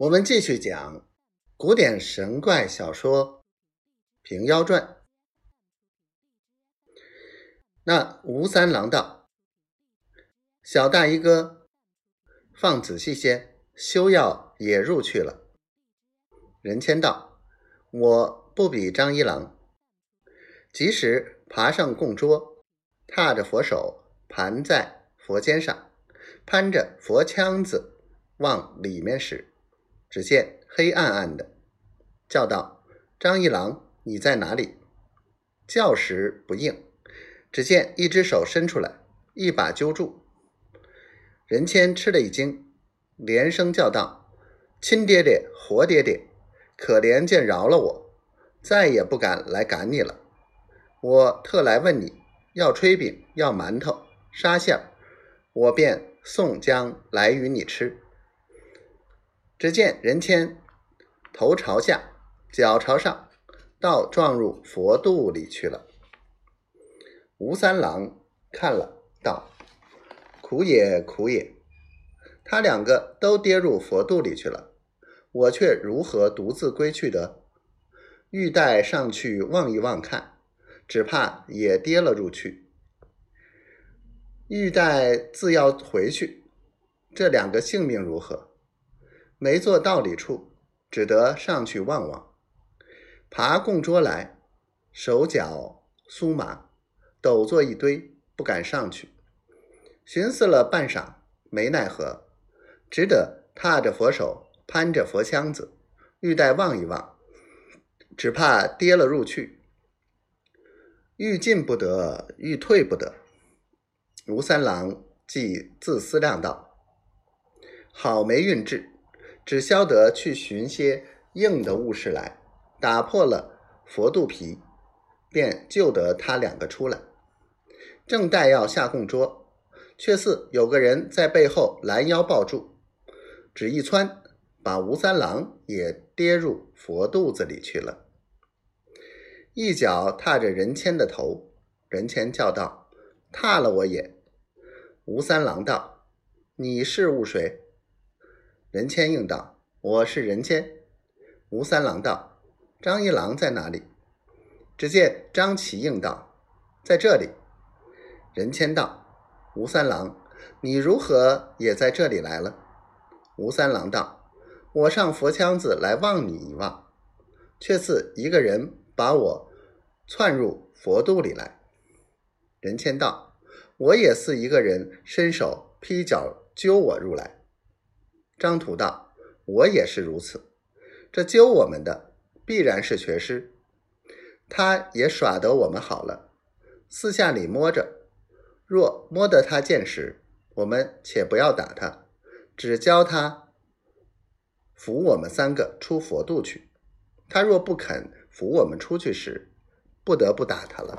我们继续讲古典神怪小说《平妖传》。那吴三郎道：“小大衣哥，放仔细些，休要也入去了。”任谦道：“我不比张一郎。”即使爬上供桌，踏着佛手盘在佛肩上，攀着佛腔子往里面使。只见黑暗暗的，叫道：“张一郎，你在哪里？”叫时不应，只见一只手伸出来，一把揪住。任谦吃了一惊，连声叫道：“亲爹爹，活爹爹，可怜见饶了我，再也不敢来赶你了。我特来问你要炊饼，要馒头，沙馅，我便送将来与你吃。”只见人谦头朝下，脚朝上，倒撞入佛肚里去了。吴三郎看了，道：“苦也，苦也！他两个都跌入佛肚里去了，我却如何独自归去得？欲待上去望一望看，只怕也跌了入去。欲待自要回去，这两个性命如何？”没坐道理处，只得上去望望。爬供桌来，手脚酥麻，抖作一堆，不敢上去。寻思了半晌，没奈何，只得踏着佛手，攀着佛枪子，欲待望一望，只怕跌了入去。欲进不得，欲退不得。吴三郎即自思量道：“好没运智。”只消得去寻些硬的物事来，打破了佛肚皮，便救得他两个出来。正待要下供桌，却似有个人在背后拦腰抱住，只一窜，把吴三郎也跌入佛肚子里去了。一脚踏着任谦的头，任谦叫道：“踏了我也！”吴三郎道：“你是误谁？”任谦应道：“我是任谦。”吴三郎道：“张一郎在哪里？”只见张琪应道：“在这里。”任谦道：“吴三郎，你如何也在这里来了？”吴三郎道：“我上佛腔子来望你一望，却似一个人把我窜入佛肚里来。”任谦道：“我也似一个人伸手劈脚揪我入来。”张土道：“我也是如此。这揪我们的必然是学师，他也耍得我们好了。四下里摸着，若摸得他见时，我们且不要打他，只教他扶我们三个出佛度去。他若不肯扶我们出去时，不得不打他了。”